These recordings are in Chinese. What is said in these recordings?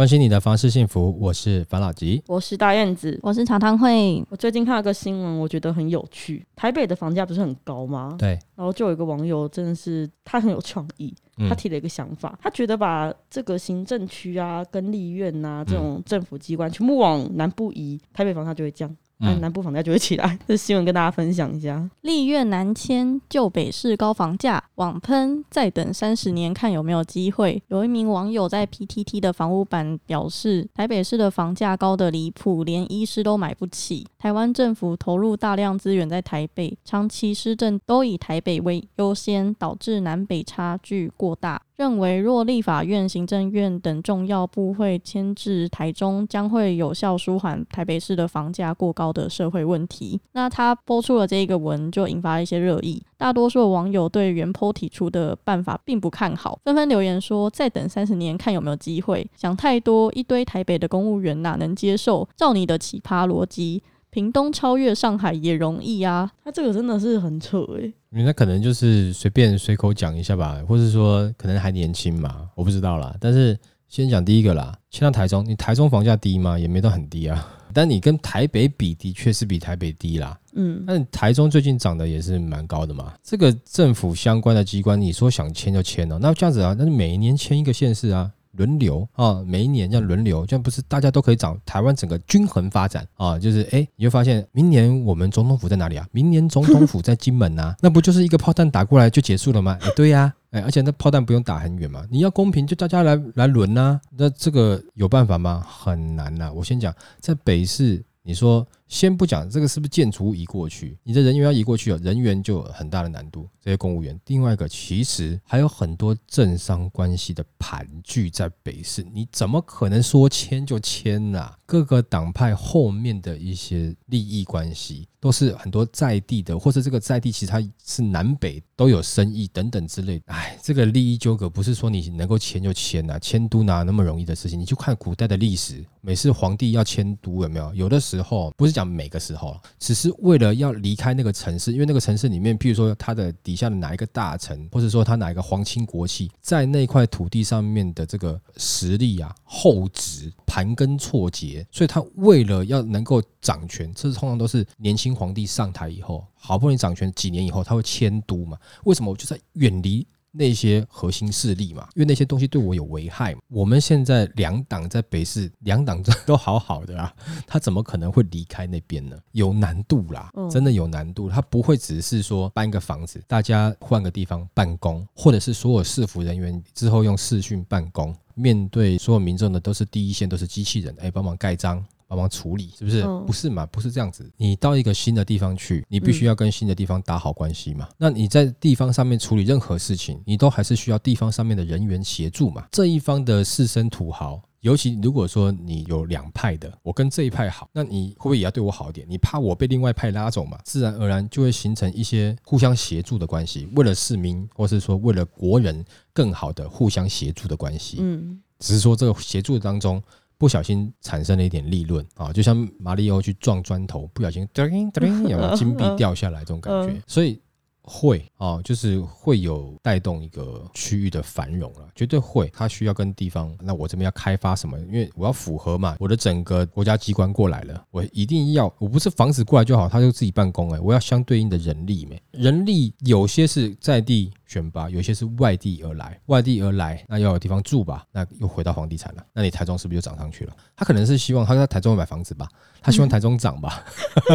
关心你的房事幸福，我是樊老吉，我是大燕子，我是常汤会。我最近看了个新闻，我觉得很有趣。台北的房价不是很高吗？对。然后就有一个网友，真的是他很有创意，他提了一个想法，嗯、他觉得把这个行政区啊、跟立院呐、啊、这种政府机关全部往南部移，台北房价就会降。嗯，南部房价就会起来。这新闻跟大家分享一下：立院南迁，旧北市高房价，网喷，再等三十年看有没有机会。有一名网友在 PTT 的房屋版表示，台北市的房价高得离谱，连医师都买不起。台湾政府投入大量资源在台北，长期施政都以台北为优先，导致南北差距过大。认为若立法院、行政院等重要部会迁至台中，将会有效舒缓台北市的房价过高的社会问题。那他播出了这一个文，就引发了一些热议。大多数的网友对原坡提出的办法并不看好，纷纷留言说：“再等三十年，看有没有机会。”想太多，一堆台北的公务员哪能接受？照你的奇葩逻辑。屏东超越上海也容易啊，他这个真的是很扯诶、欸。那可能就是随便随口讲一下吧，或是说可能还年轻嘛，我不知道啦。但是先讲第一个啦，先到台中，你台中房价低吗？也没到很低啊。但你跟台北比，的确是比台北低啦。嗯，但台中最近涨的也是蛮高的嘛。这个政府相关的机关，你说想签就迁哦，那这样子啊，那是每一年签一个县市啊。轮流啊，每一年这样轮流，这样不是大家都可以涨？台湾整个均衡发展啊，就是哎，你会发现明年我们总统府在哪里啊？明年总统府在金门呐，那不就是一个炮弹打过来就结束了吗？哎，对呀，哎，而且那炮弹不用打很远嘛，你要公平就大家来来轮呐，那这个有办法吗？很难呐。我先讲，在北市，你说。先不讲这个是不是建筑移过去，你的人员要移过去，人员就有很大的难度。这些公务员，另外一个其实还有很多政商关系的盘踞在北市，你怎么可能说迁就迁呢？各个党派后面的一些利益关系，都是很多在地的，或者这个在地其实它是南北都有生意等等之类的。哎，这个利益纠葛不是说你能够迁就迁呐，迁都哪那么容易的事情？你就看古代的历史，每次皇帝要迁都有没有？有的时候不是讲。每个时候，只是为了要离开那个城市，因为那个城市里面，譬如说他的底下的哪一个大臣，或者说他哪一个皇亲国戚，在那块土地上面的这个实力啊、厚植、盘根错节，所以他为了要能够掌权，这是通常都是年轻皇帝上台以后，好不容易掌权几年以后，他会迁都嘛？为什么？我就在远离。那些核心势力嘛，因为那些东西对我有危害。我们现在两党在北市，两党都好好的啊，他怎么可能会离开那边呢？有难度啦，真的有难度。他不会只是说搬个房子，大家换个地方办公，或者是所有市府人员之后用视讯办公，面对所有民众的都是第一线，都是机器人，哎，帮忙盖章。帮忙处理是不是？不是嘛？不是这样子。你到一个新的地方去，你必须要跟新的地方打好关系嘛。那你在地方上面处理任何事情，你都还是需要地方上面的人员协助嘛。这一方的士绅土豪，尤其如果说你有两派的，我跟这一派好，那你会不会也要对我好一点？你怕我被另外一派拉走嘛？自然而然就会形成一些互相协助的关系，为了市民，或是说为了国人更好的互相协助的关系。嗯，只是说这个协助当中。不小心产生了一点利润啊，就像马里奥去撞砖头，不小心叮叮，有金币掉下来这种感觉？所以会啊，就是会有带动一个区域的繁荣了，绝对会。它需要跟地方，那我这边要开发什么？因为我要符合嘛，我的整个国家机关过来了，我一定要，我不是房子过来就好，他就自己办公哎，我要相对应的人力没？人力有些是在地。选拔有些是外地而来，外地而来，那要有地方住吧？那又回到房地产了。那你台中是不是就涨上去了？他可能是希望他在台中买房子吧？他希望台中涨吧？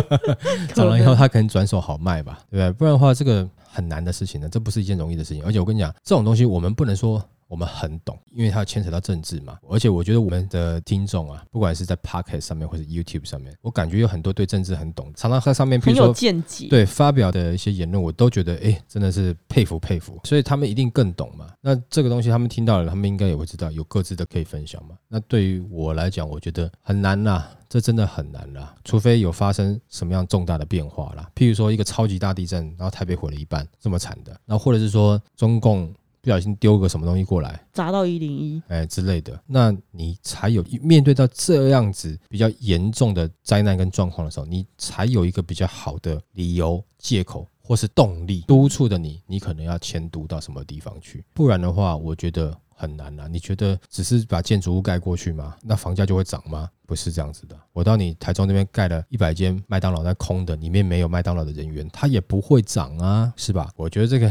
涨了以后他可能转手好卖吧？对不对？不然的话，这个很难的事情呢，这不是一件容易的事情。而且我跟你讲，这种东西我们不能说。我们很懂，因为它牵扯到政治嘛。而且我觉得我们的听众啊，不管是在 Podcast 上面或者 YouTube 上面，我感觉有很多对政治很懂，常常在上面，比如说见解，对发表的一些言论，我都觉得哎，真的是佩服佩服。所以他们一定更懂嘛。那这个东西他们听到了，他们应该也会知道，有各自的可以分享嘛。那对于我来讲，我觉得很难呐，这真的很难啦。除非有发生什么样重大的变化啦，譬如说一个超级大地震，然后台北毁了一半，这么惨的。然后或者是说中共。不小心丢个什么东西过来，砸到一零一，哎之类的，那你才有面对到这样子比较严重的灾难跟状况的时候，你才有一个比较好的理由、借口或是动力督促的你，你可能要迁都到什么地方去，不然的话，我觉得。很难啊！你觉得只是把建筑物盖过去吗？那房价就会涨吗？不是这样子的。我到你台中那边盖了一百间麦当劳，在空的，里面没有麦当劳的人员，它也不会涨啊，是吧？我觉得这个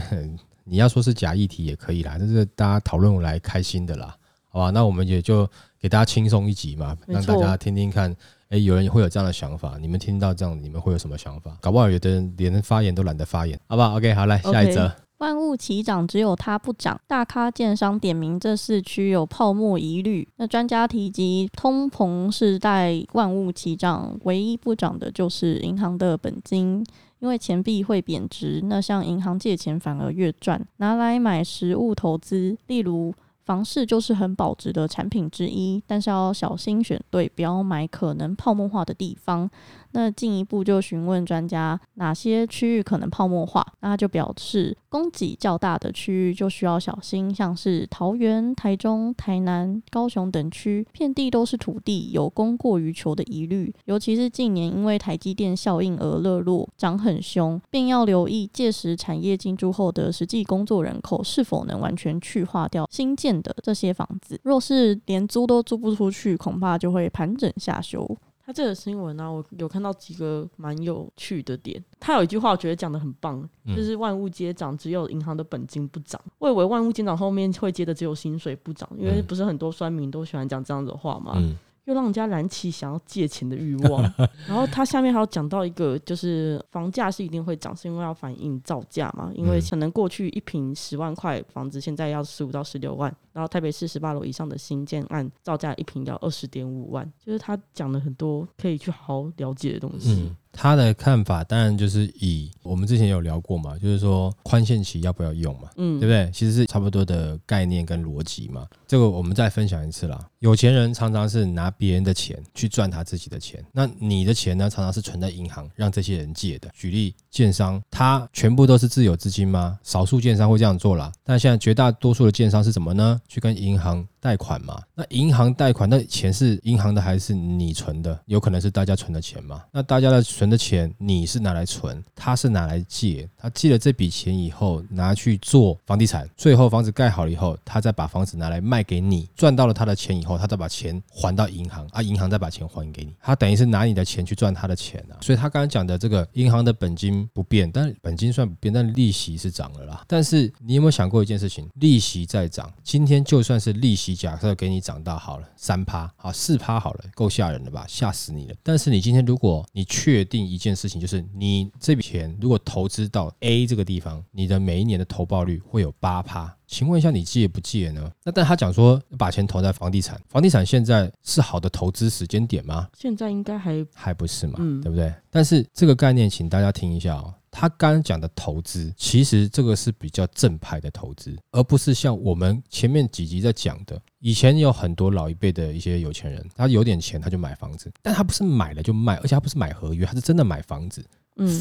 你要说是假议题也可以啦，但是大家讨论来开心的啦，好吧？那我们也就给大家轻松一集嘛，让大家听听看。诶，有人会有这样的想法，你们听到这样，你们会有什么想法？搞不好有的人连发言都懒得发言，好不好？OK，好，来下一则。Okay. 万物齐涨，只有它不涨。大咖建商点名这四区有泡沫疑虑。那专家提及，通膨时代万物齐涨，唯一不涨的就是银行的本金，因为钱币会贬值。那向银行借钱反而越赚，拿来买实物投资，例如。房市就是很保值的产品之一，但是要小心选对，不要买可能泡沫化的地方。那进一步就询问专家哪些区域可能泡沫化，那他就表示，供给较大的区域就需要小心，像是桃园、台中、台南、高雄等区，遍地都是土地，有供过于求的疑虑。尤其是近年因为台积电效应而热络，涨很凶，并要留意届时产业进驻后的实际工作人口是否能完全去化掉新建的这些房子。若是连租都租不出去，恐怕就会盘整下修。他这个新闻呢、啊，我有看到几个蛮有趣的点。他有一句话，我觉得讲的很棒，就是“万物皆涨，只有银行的本金不涨。”我以为“万物皆涨”后面会接的只有薪水不涨，因为不是很多酸民都喜欢讲这样子的话嘛。嗯又让人家燃起想要借钱的欲望，然后他下面还有讲到一个，就是房价是一定会涨，是因为要反映造价嘛。因为可能过去一平十万块房子，现在要十五到十六万，然后台北市十八楼以上的新建案造价一平要二十点五万，就是他讲了很多可以去好好了解的东西。嗯他的看法当然就是以我们之前有聊过嘛，就是说宽限期要不要用嘛，嗯，对不对？其实是差不多的概念跟逻辑嘛。这个我们再分享一次啦。有钱人常常是拿别人的钱去赚他自己的钱，那你的钱呢，常常是存在银行让这些人借的。举例，建商他全部都是自有资金吗？少数建商会这样做啦，但现在绝大多数的建商是什么呢？去跟银行。贷款嘛，那银行贷款，那钱是银行的还是你存的？有可能是大家存的钱嘛。那大家的存的钱，你是拿来存，他是拿来借。他借了这笔钱以后，拿去做房地产，最后房子盖好了以后，他再把房子拿来卖给你，赚到了他的钱以后，他再把钱还到银行，啊，银行再把钱还给你。他等于是拿你的钱去赚他的钱啊。所以他刚刚讲的这个银行的本金不变，但本金算不变，但利息是涨了啦。但是你有没有想过一件事情？利息在涨，今天就算是利息。假设给你涨到好了三趴，好四趴好了，够吓人了吧？吓死你了！但是你今天如果你确定一件事情，就是你这笔钱如果投资到 A 这个地方，你的每一年的投报率会有八趴。请问一下，你借不借呢？那但他讲说把钱投在房地产，房地产现在是好的投资时间点吗？现在应该还还不是嘛，嗯，对不对？但是这个概念，请大家听一下哦。他刚刚讲的投资，其实这个是比较正派的投资，而不是像我们前面几集在讲的。以前有很多老一辈的一些有钱人，他有点钱他就买房子，但他不是买了就卖，而且他不是买合约，他是真的买房子。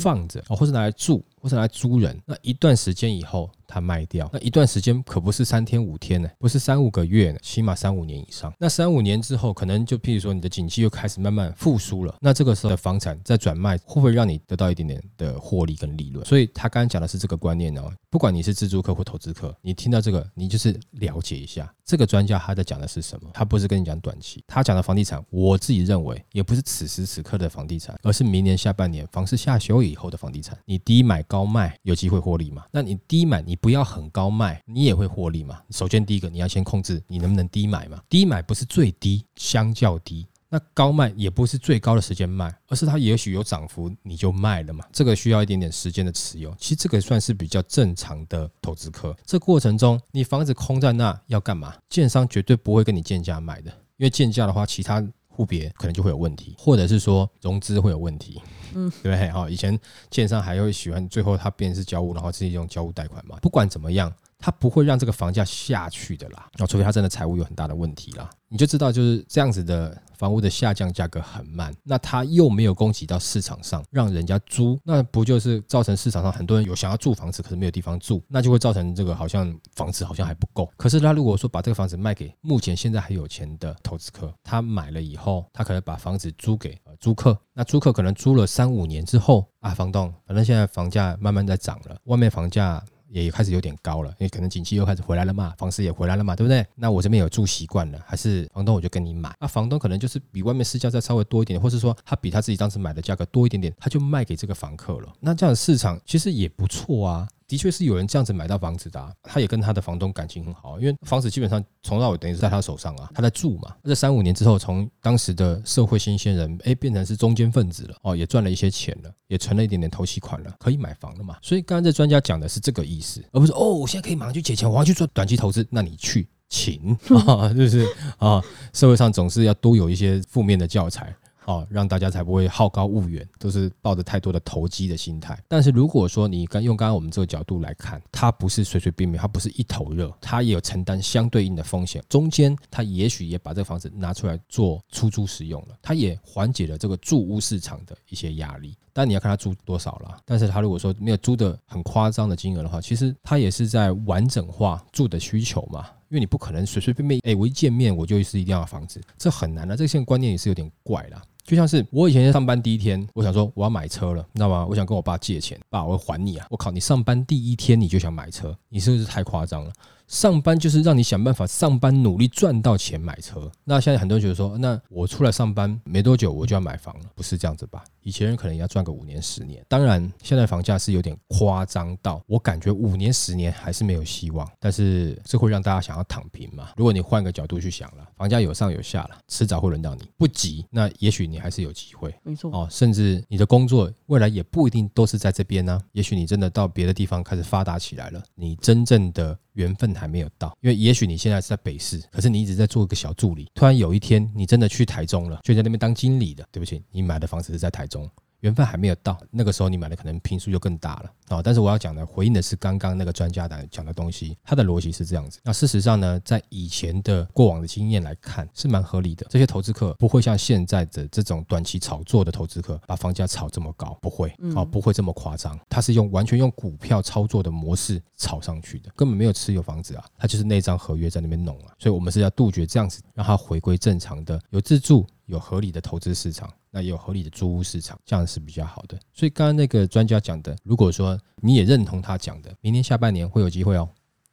放着哦，或是拿来住，或是拿来租人。那一段时间以后，他卖掉。那一段时间可不是三天五天呢，不是三五个月呢，起码三五年以上。那三五年之后，可能就譬如说，你的景气又开始慢慢复苏了。那这个时候的房产再转卖，会不会让你得到一点点的获利跟利润？所以他刚刚讲的是这个观念哦。不管你是自住客或投资客，你听到这个，你就是了解一下这个专家他在讲的是什么。他不是跟你讲短期，他讲的房地产，我自己认为也不是此时此刻的房地产，而是明年下半年房市下修以后的房地产，你低买高卖有机会获利嘛？那你低买，你不要很高卖，你也会获利嘛？首先第一个，你要先控制你能不能低买嘛。低买不是最低，相较低。那高卖也不是最高的时间卖，而是它也许有涨幅，你就卖了嘛。这个需要一点点时间的持有。其实这个算是比较正常的投资客。这过程中，你房子空在那要干嘛？建商绝对不会跟你建价卖的，因为建价的话，其他户别可能就会有问题，或者是说融资会有问题。嗯，对不对？哈，以前建商还会喜欢最后他变成是交物，然后自己用交物贷款嘛。不管怎么样。他不会让这个房价下去的啦。那，除非他真的财务有很大的问题啦。你就知道就是这样子的房屋的下降价格很慢，那他又没有供给到市场上，让人家租，那不就是造成市场上很多人有想要住房子，可是没有地方住，那就会造成这个好像房子好像还不够。可是他如果说把这个房子卖给目前现在还有钱的投资客，他买了以后，他可能把房子租给呃租客，那租客可能租了三五年之后啊，房东反正现在房价慢慢在涨了，外面房价。也开始有点高了，因为可能景气又开始回来了嘛，房市也回来了嘛，对不对？那我这边有住习惯了，还是房东我就跟你买。那房东可能就是比外面市价再稍微多一点，或是说他比他自己当时买的价格多一点点，他就卖给这个房客了。那这样的市场其实也不错啊。的确是有人这样子买到房子的，啊，他也跟他的房东感情很好，因为房子基本上从到尾等于是在他手上啊，他在住嘛。这三五年之后，从当时的社会新鲜人，哎，变成是中间分子了，哦，也赚了一些钱了，也存了一点点头期款了，可以买房了嘛。所以刚刚这专家讲的是这个意思，而不是哦，我现在可以马上去借钱，我要去做短期投资，那你去请啊，就是啊，社会上总是要多有一些负面的教材。哦，让大家才不会好高骛远，都是抱着太多的投机的心态。但是如果说你刚用刚刚我们这个角度来看，它不是随随便便，它不是一头热，它也有承担相对应的风险。中间它也许也把这个房子拿出来做出租使用了，它也缓解了这个住屋市场的一些压力。但你要看它租多少了。但是它如果说没有租的很夸张的金额的话，其实它也是在完整化住的需求嘛。因为你不可能随随便便，哎，我一见面我就是一定要房子，这很难的。这个现在观念也是有点怪啦。就像是我以前上班第一天，我想说我要买车了，你知道吗？我想跟我爸借钱，爸，我会还你啊！我靠，你上班第一天你就想买车，你是不是太夸张了？上班就是让你想办法上班努力赚到钱买车。那现在很多人觉得说，那我出来上班没多久我就要买房了，不是这样子吧？以前人可能要赚个五年十年。当然，现在房价是有点夸张到，我感觉五年十年还是没有希望。但是这会让大家想要躺平嘛？如果你换个角度去想了，房价有上有下了，迟早会轮到你。不急，那也许你还是有机会。没错哦，甚至你的工作未来也不一定都是在这边呢。也许你真的到别的地方开始发达起来了，你真正的。缘分还还没有到，因为也许你现在是在北市，可是你一直在做一个小助理。突然有一天，你真的去台中了，就在那边当经理的。对不起，你买的房子是在台中。缘分还没有到，那个时候你买的可能平数就更大了啊！但是我要讲的回应的是刚刚那个专家的讲的东西，他的逻辑是这样子。那事实上呢，在以前的过往的经验来看，是蛮合理的。这些投资客不会像现在的这种短期炒作的投资客把房价炒这么高，不会啊，不会这么夸张。他是用完全用股票操作的模式炒上去的，根本没有持有房子啊，他就是那张合约在那边弄啊。所以我们是要杜绝这样子，让它回归正常的有自住。有合理的投资市场，那也有合理的租屋市场，这样是比较好的。所以刚刚那个专家讲的，如果说你也认同他讲的，明年下半年会有机会哦，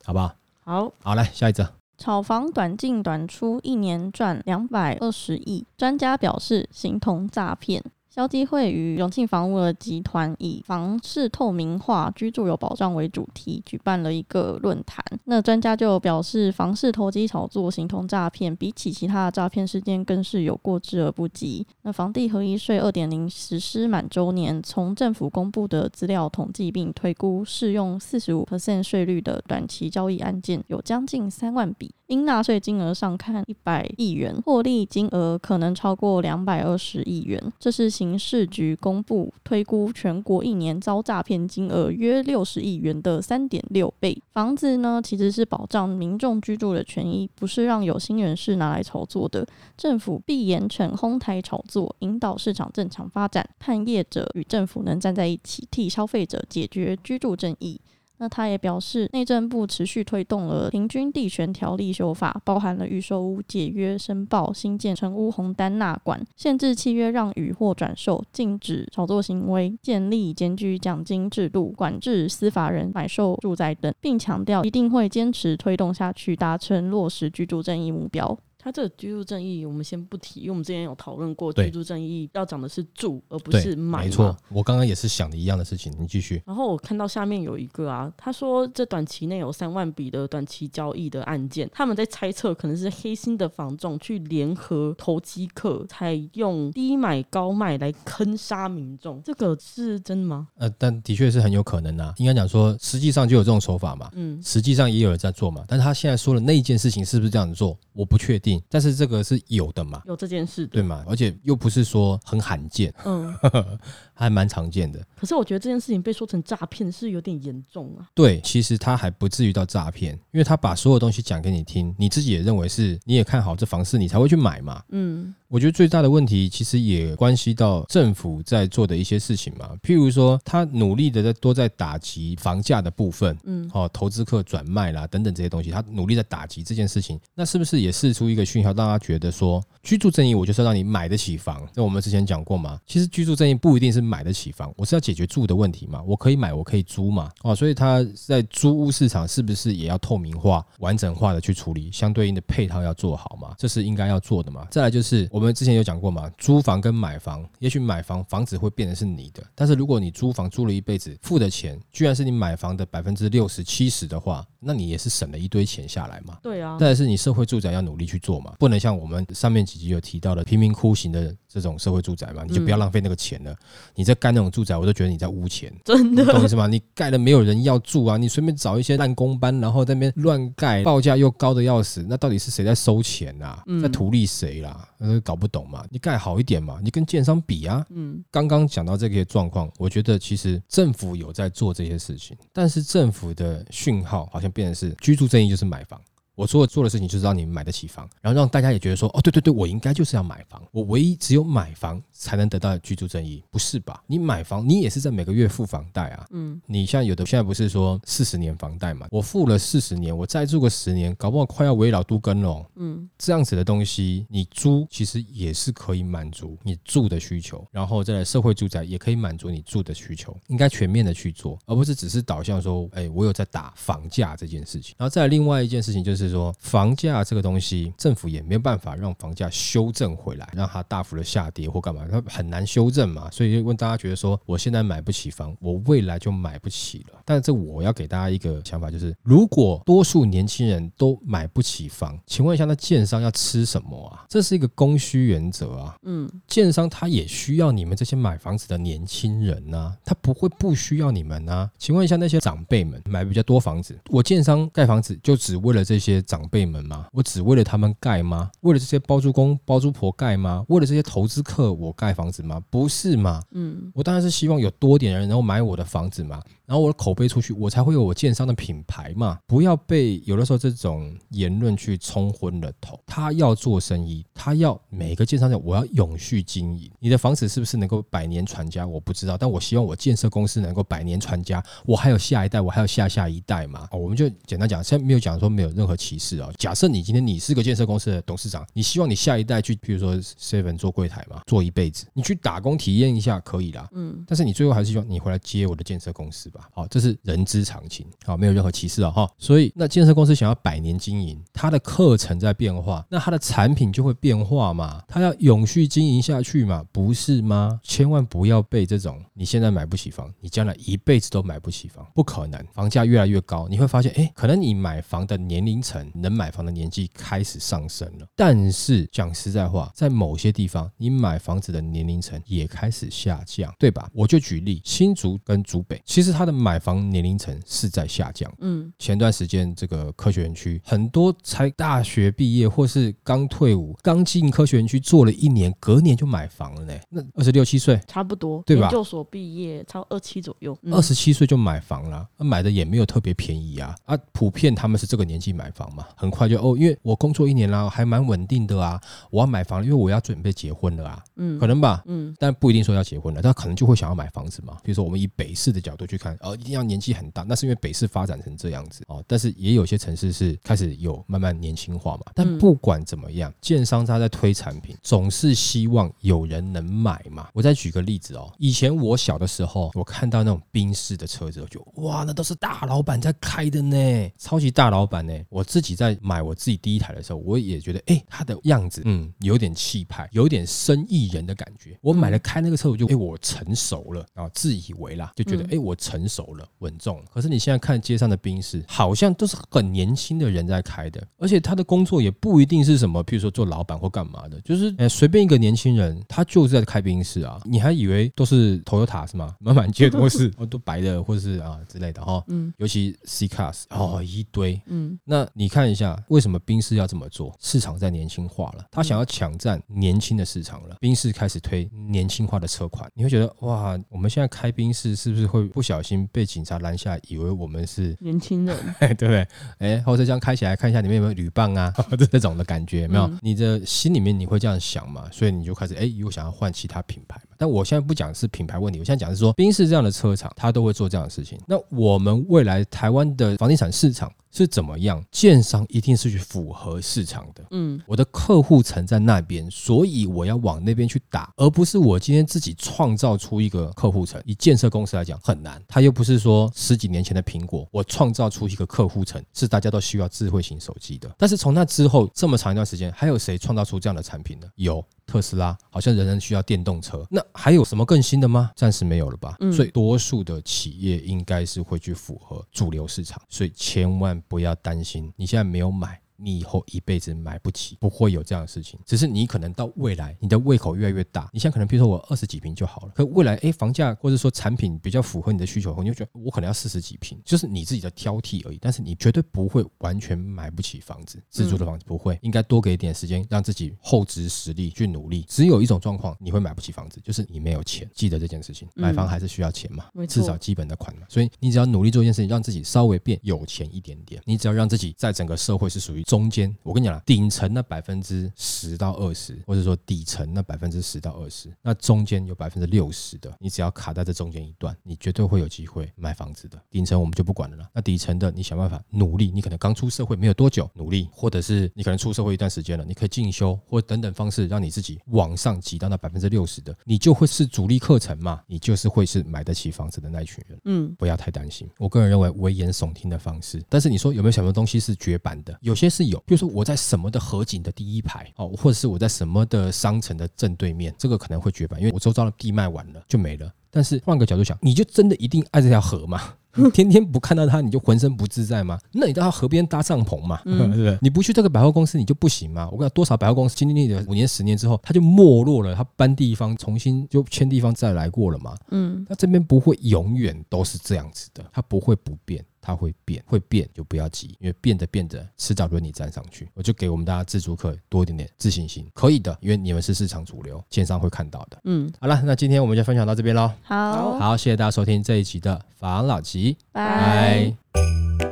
好不好？好，好，来下一则，炒房短进短出，一年赚两百二十亿，专家表示形同诈骗。消基会与永庆房屋的集团以房市透明化、居住有保障为主题，举办了一个论坛。那专家就表示，房市投机炒作形同诈骗，比起其他的诈骗事件，更是有过之而不及。那房地合一税二点零实施满周年，从政府公布的资料统计并推估，适用四十五 percent 税率的短期交易案件有将近三万笔。应纳税金额上看，一百亿元，获利金额可能超过两百二十亿元。这是刑事局公布推估全国一年遭诈骗金额约六十亿元的三点六倍。房子呢，其实是保障民众居住的权益，不是让有心人士拿来炒作的。政府必严惩哄抬炒作，引导市场正常发展，盼业者与政府能站在一起，替消费者解决居住争议。那他也表示，内政部持续推动了平均地权条例修法，包含了预售屋解约申报、新建成屋红单纳管、限制契约让与或转售、禁止炒作行为、建立检举奖金制度、管制司法人买售住宅等，并强调一定会坚持推动下去，达成落实居住正义目标。他这个居住正义，我们先不提，因为我们之前有讨论过，居住正义要讲的是住，而不是买。没错，我刚刚也是想的一样的事情。你继续。然后我看到下面有一个啊，他说这短期内有三万笔的短期交易的案件，他们在猜测可能是黑心的房仲去联合投机客，采用低买高卖来坑杀民众，这个是真的吗？呃，但的确是很有可能啊。应该讲说，实际上就有这种手法嘛。嗯，实际上也有人在做嘛。但是他现在说的那一件事情是不是这样子做，我不确定。定，但是这个是有的嘛，有这件事，对嘛？而且又不是说很罕见，嗯，还蛮常见的。可是我觉得这件事情被说成诈骗是有点严重啊。对，其实他还不至于到诈骗，因为他把所有东西讲给你听，你自己也认为是，你也看好这房市，你才会去买嘛。嗯，我觉得最大的问题其实也关系到政府在做的一些事情嘛，譬如说他努力的在多在打击房价的部分，嗯，哦，投资客转卖啦等等这些东西，他努力在打击这件事情，那是不是也试出一个讯号，让他觉得说居住正义，我就是要让你买得起房？那我们之前讲过嘛，其实居住正义不一定是买得起房，我是要解决住的问题嘛，我可以买，我可以租嘛，哦，所以他在租屋市场是不是也要透明化、完整化的去处理，相对应的配套要做好嘛，这是应该要做的嘛。再来就是我们之前有讲过嘛，租房跟买房，也许买房房子会变成是你的，但是如果你租房租了一辈子，付的钱居然是你买房的百分之六十七十的话，那你也是省了一堆钱下来嘛。对啊。再来是你社会住宅要努力去做嘛，不能像我们上面几集有提到的贫民窟型的这种社会住宅嘛，你就不要浪费那个钱了。你在盖那种住宅，我都觉得你在污钱，真的，懂意思吗？你盖了没有人要住啊，你随便找一些烂工班，然后在那边乱盖，报价又高的要死，那到底是谁在收钱啊？在图利谁啦？搞不懂嘛。你盖好一点嘛，你跟建商比啊。嗯，刚刚讲到这些状况，我觉得其实政府有在做这些事情，但是政府的讯号好像变成是居住正义就是买房。我做做的事情就是让你们买得起房，然后让大家也觉得说，哦，对对对，我应该就是要买房，我唯一只有买房才能得到居住正义，不是吧？你买房，你也是在每个月付房贷啊。嗯，你像有的现在不是说四十年房贷嘛？我付了四十年，我再住个十年，搞不好快要围老都更了。嗯，这样子的东西，你租其实也是可以满足你住的需求，然后再来社会住宅也可以满足你住的需求，应该全面的去做，而不是只是导向说，哎，我有在打房价这件事情。然后再另外一件事情就是。说房价这个东西，政府也没有办法让房价修正回来，让它大幅的下跌或干嘛，它很难修正嘛。所以就问大家觉得说，我现在买不起房，我未来就买不起了。但是这我要给大家一个想法，就是如果多数年轻人都买不起房，请问一下，那建商要吃什么啊？这是一个供需原则啊。嗯，建商他也需要你们这些买房子的年轻人呐、啊，他不会不需要你们啊。请问一下那些长辈们买比较多房子，我建商盖房子就只为了这些。长辈们吗？我只为了他们盖吗？为了这些包租公包租婆盖吗？为了这些投资客我盖房子吗？不是嘛？嗯，我当然是希望有多点人然后买我的房子嘛，然后我的口碑出去，我才会有我建商的品牌嘛。不要被有的时候这种言论去冲昏了头。他要做生意，他要每个建商讲我要永续经营。你的房子是不是能够百年传家？我不知道，但我希望我建设公司能够百年传家。我还有下一代，我还有下下一代嘛。哦，我们就简单讲，现在没有讲说没有任何。歧视啊！假设你今天你是个建设公司的董事长，你希望你下一代去，比如说 Seven 做柜台嘛，做一辈子，你去打工体验一下可以啦。嗯，但是你最后还是希望你回来接我的建设公司吧。好，这是人之常情。好，没有任何歧视啊哈。所以那建设公司想要百年经营，它的课程在变化，那它的产品就会变化嘛，它要永续经营下去嘛，不是吗？千万不要被这种你现在买不起房，你将来一辈子都买不起房，不可能。房价越来越高，你会发现，哎，可能你买房的年龄层。能买房的年纪开始上升了，但是讲实在话，在某些地方，你买房子的年龄层也开始下降，对吧？我就举例新竹跟竹北，其实它的买房年龄层是在下降。嗯，前段时间这个科学园区，很多才大学毕业或是刚退伍、刚进科学园区做了一年，隔年就买房了呢。那二十六七岁，差不多，对吧？研究所毕业，超二七左右，二十七岁就买房了，买的也没有特别便宜啊。啊，普遍他们是这个年纪买房。嘛，很快就哦，因为我工作一年啦，还蛮稳定的啊。我要买房，因为我要准备结婚了啊。嗯，可能吧。嗯，但不一定说要结婚了，他可能就会想要买房子嘛。比如说，我们以北市的角度去看，哦，一定要年纪很大，那是因为北市发展成这样子哦。但是也有些城市是开始有慢慢年轻化嘛。但不管怎么样，建商他在推产品，总是希望有人能买嘛。我再举个例子哦，以前我小的时候，我看到那种宾士的车子，我就哇，那都是大老板在开的呢，超级大老板呢。我自己在买我自己第一台的时候，我也觉得，哎，它的样子，嗯，有点气派，有点生意人的感觉。我买了开那个车，我就，哎，我成熟了啊，自以为啦，就觉得，哎，我成熟了，稳重。可是你现在看街上的宾士，好像都是很年轻的人在开的，而且他的工作也不一定是什么，譬如说做老板或干嘛的，就是，哎，随便一个年轻人，他就是在开宾士啊。你还以为都是 Toyota 是吗？满满街都是，哦，都白的或者是啊之类的哈。嗯，尤其 C Class 哦，一堆，嗯，那你。看一下，为什么宾士要这么做？市场在年轻化了，他想要抢占年轻的市场了。宾士开始推年轻化的车款，你会觉得哇，我们现在开宾士是不是会不小心被警察拦下，以为我们是年轻人？对不对？哎，后车厢开起来，看一下里面有没有铝棒啊，这种的感觉有没有？你的心里面你会这样想嘛？所以你就开始哎，又想要换其他品牌嘛？但我现在不讲是品牌问题，我现在讲的是说，宾士这样的车厂，他都会做这样的事情。那我们未来台湾的房地产市场。是怎么样？建商一定是去符合市场的。嗯，我的客户层在那边，所以我要往那边去打，而不是我今天自己创造出一个客户层。以建设公司来讲，很难。他又不是说十几年前的苹果，我创造出一个客户层是大家都需要智慧型手机的。但是从那之后这么长一段时间，还有谁创造出这样的产品呢？有。特斯拉好像人人需要电动车，那还有什么更新的吗？暂时没有了吧。嗯，所以多数的企业应该是会去符合主流市场，所以千万不要担心，你现在没有买。你以后一辈子买不起，不会有这样的事情。只是你可能到未来，你的胃口越来越大。你现在可能比如说我二十几平就好了，可未来诶，房价或者说产品比较符合你的需求后，你就觉得我可能要四十几平，就是你自己的挑剔而已。但是你绝对不会完全买不起房子，自住的房子不会。应该多给一点时间，让自己厚植实力去努力。只有一种状况你会买不起房子，就是你没有钱。记得这件事情，买房还是需要钱嘛，至少基本的款嘛。所以你只要努力做一件事情，让自己稍微变有钱一点点。你只要让自己在整个社会是属于中间。我跟你讲。顶层那百分之十到二十，或者说底层那百分之十到二十，那中间有百分之六十的，你只要卡在这中间一段，你绝对会有机会买房子的。顶层我们就不管了啦，那底层的你想办法努力，你可能刚出社会没有多久，努力，或者是你可能出社会一段时间了，你可以进修或等等方式，让你自己往上挤到那百分之六十的，你就会是主力课程嘛，你就是会是买得起房子的那一群人。嗯，不要太担心。我个人认为危言耸听的方式，但是你说有没有什么东西是绝版的？有些是有，比如说我在。什么的河景的第一排哦，或者是我在什么的商城的正对面，这个可能会绝版，因为我周遭的地卖完了就没了。但是换个角度想，你就真的一定爱这条河吗？天天不看到它，你就浑身不自在吗？那你到河边搭帐篷嘛，对不对？你不去这个百货公司，你就不行吗？我跟你讲，多少百货公司经历了五年、十年之后，它就没落了，它搬地方，重新就迁地方再来过了嘛。嗯，那这边不会永远都是这样子的，它不会不变。它会变，会变就不要急，因为变着变着，迟早轮你站上去。我就给我们大家自主客多一点点自信心，可以的，因为你们是市场主流，线上会看到的。嗯，好了，那今天我们就分享到这边喽。好，好，谢谢大家收听这一集的房老吉，拜。